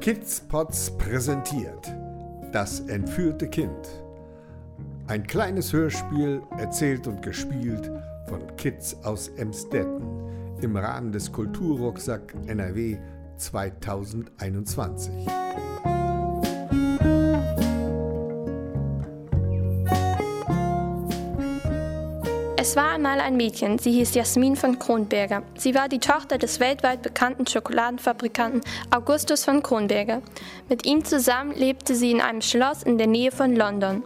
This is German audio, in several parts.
Kids Pots präsentiert Das entführte Kind. Ein kleines Hörspiel, erzählt und gespielt von Kids aus Emstetten im Rahmen des Kulturrucksack NRW 2021. Es war einmal ein Mädchen, sie hieß Jasmin von Kronberger. Sie war die Tochter des weltweit bekannten Schokoladenfabrikanten Augustus von Kronberger. Mit ihm zusammen lebte sie in einem Schloss in der Nähe von London.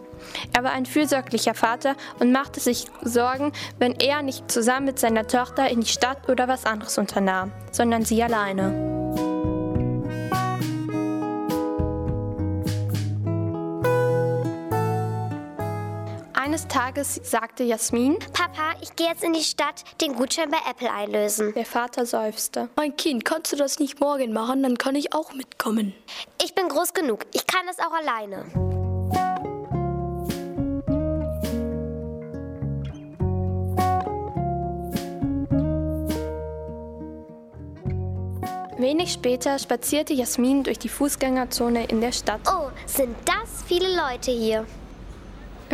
Er war ein fürsorglicher Vater und machte sich Sorgen, wenn er nicht zusammen mit seiner Tochter in die Stadt oder was anderes unternahm, sondern sie alleine. Eines Tages sagte Jasmin, Papa, ich gehe jetzt in die Stadt den Gutschein bei Apple einlösen. der Vater seufzte. Mein Kind, kannst du das nicht morgen machen? Dann kann ich auch mitkommen. Ich bin groß genug. Ich kann das auch alleine. Wenig später spazierte Jasmin durch die Fußgängerzone in der Stadt. Oh, sind das viele Leute hier.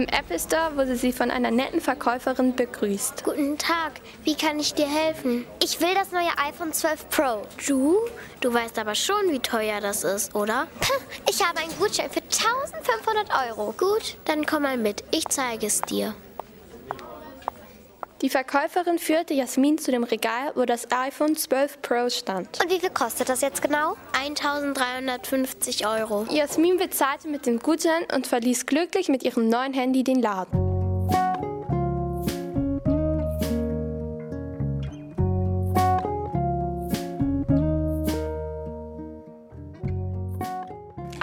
Im Apple Store wurde sie von einer netten Verkäuferin begrüßt. Guten Tag, wie kann ich dir helfen? Ich will das neue iPhone 12 Pro. Du? Du weißt aber schon, wie teuer das ist, oder? Ich habe einen Gutschein für 1500 Euro. Gut, dann komm mal mit. Ich zeige es dir. Die Verkäuferin führte Jasmin zu dem Regal, wo das iPhone 12 Pro stand. Und wie viel kostet das jetzt genau? 1350 Euro. Jasmin bezahlte mit dem Gutschein und verließ glücklich mit ihrem neuen Handy den Laden.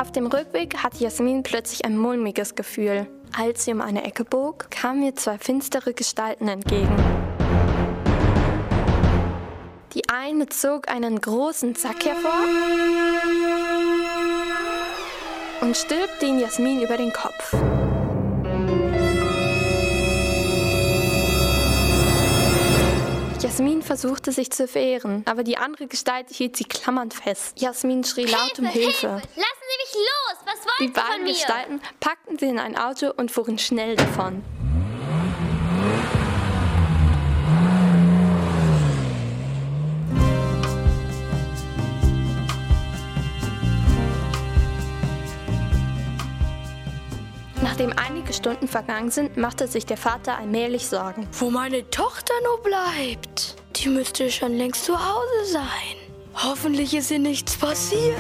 Auf dem Rückweg hatte Jasmin plötzlich ein mulmiges Gefühl. Als sie um eine Ecke bog, kamen ihr zwei finstere Gestalten entgegen. Die eine zog einen großen Sack hervor und stülpte ihn Jasmin über den Kopf. Versuchte sich zu wehren, aber die andere Gestalt hielt sie klammernd fest. Jasmin schrie laut um Hilfe. Lassen Sie mich los! Was wollen Die Sie von beiden mir? Gestalten packten sie in ein Auto und fuhren schnell davon. Nachdem einige Stunden vergangen sind, machte sich der Vater allmählich Sorgen. Wo meine Tochter nur bleibt. Die müsste schon längst zu Hause sein. Hoffentlich ist ihr nichts passiert.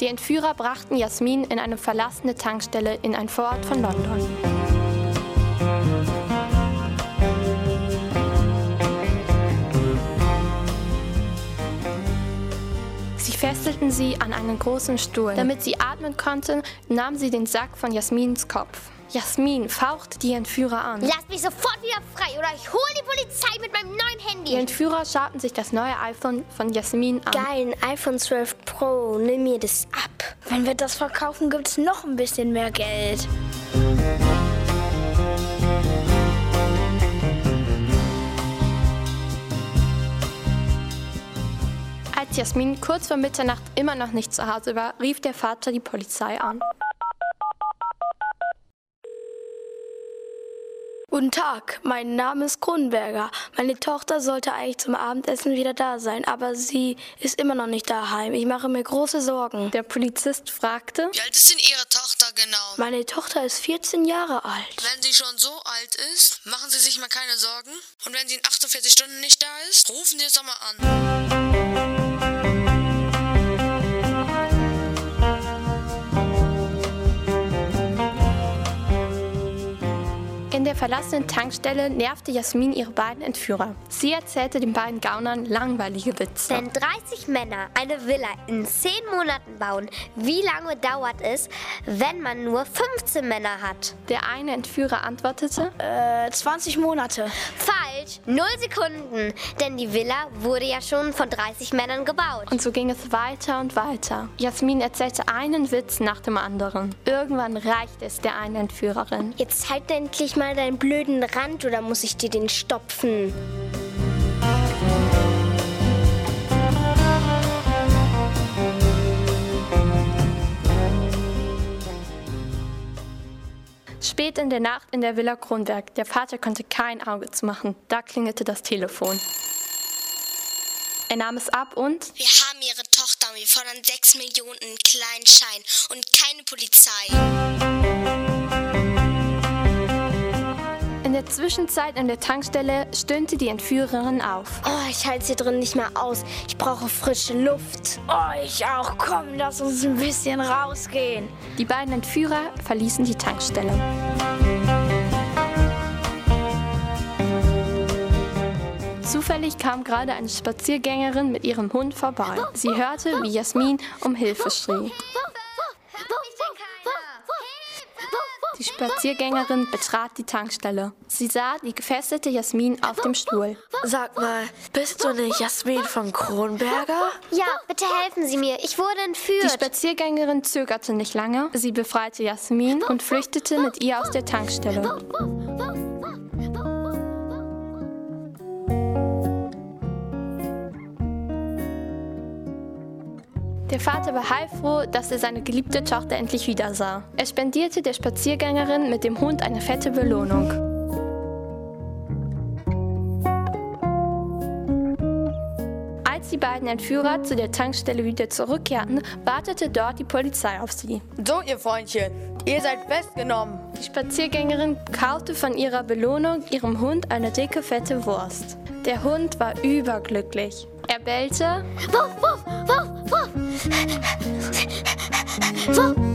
Die Entführer brachten Jasmin in eine verlassene Tankstelle in ein Vorort von London. Fesselten sie an einen großen Stuhl. Damit sie atmen konnte, nahm sie den Sack von Jasmins Kopf. Jasmin fauchte die Entführer an. Lass mich sofort wieder frei oder ich hole die Polizei mit meinem neuen Die Handy. Entführer schauten sich das neue iPhone von Jasmin an. Geil, ein iPhone 12 Pro. Nimm mir das ab. Wenn wir das verkaufen, gibt's noch ein bisschen mehr Geld. Als Jasmin kurz vor Mitternacht immer noch nicht zu Hause war, rief der Vater die Polizei an. Guten Tag, mein Name ist Kronberger. Meine Tochter sollte eigentlich zum Abendessen wieder da sein, aber sie ist immer noch nicht daheim. Ich mache mir große Sorgen. Der Polizist fragte, Wie alt ist denn Ihre Tochter genau? Meine Tochter ist 14 Jahre alt. Wenn sie schon so alt ist, machen Sie sich mal keine Sorgen. Und wenn sie in 48 Stunden nicht da ist, rufen Sie es doch mal an. In der verlassenen Tankstelle nervte Jasmin ihre beiden Entführer. Sie erzählte den beiden Gaunern langweilige Witze. Wenn 30 Männer eine Villa in 10 Monaten bauen, wie lange dauert es, wenn man nur 15 Männer hat? Der eine Entführer antwortete, Äh, 20 Monate. Falsch! Falsch. Null Sekunden. Denn die Villa wurde ja schon von 30 Männern gebaut. Und so ging es weiter und weiter. Jasmin erzählte einen Witz nach dem anderen. Irgendwann reichte es der einen Entführerin. Jetzt halt endlich mal deinen blöden Rand oder muss ich dir den stopfen? Spät in der Nacht in der Villa Kronberg. Der Vater konnte kein Auge zu machen. Da klingelte das Telefon. Er nahm es ab und Wir haben Ihre Tochter und wir fordern 6 Millionen in kleinen Schein und keine Polizei. Zwischenzeit an der Tankstelle stöhnte die Entführerin auf. Oh, ich halte hier drin nicht mehr aus. Ich brauche frische Luft. Oh, ich auch. Komm, lass uns ein bisschen rausgehen. Die beiden Entführer verließen die Tankstelle. Zufällig kam gerade eine Spaziergängerin mit ihrem Hund vorbei. Sie hörte, wie Jasmin um Hilfe schrie. Die Spaziergängerin betrat die Tankstelle. Sie sah die gefesselte Jasmin auf dem Stuhl. Sag mal, bist du nicht Jasmin von Kronberger? Ja, bitte helfen Sie mir. Ich wurde Die entführt. Spaziergängerin zögerte nicht lange. Sie befreite Jasmin und flüchtete mit ihr aus der Tankstelle. Der Vater war heilfroh, dass er seine geliebte Tochter endlich wiedersah. Er spendierte der Spaziergängerin mit dem Hund eine fette Belohnung. Als die beiden Entführer zu der Tankstelle wieder zurückkehrten, wartete dort die Polizei auf sie. So, ihr Freundchen, ihr seid festgenommen. Die Spaziergängerin kaute von ihrer Belohnung ihrem Hund eine dicke, fette Wurst. Der Hund war überglücklich. Er bellte Wuff, wuff, wuff, wuff. Wuff,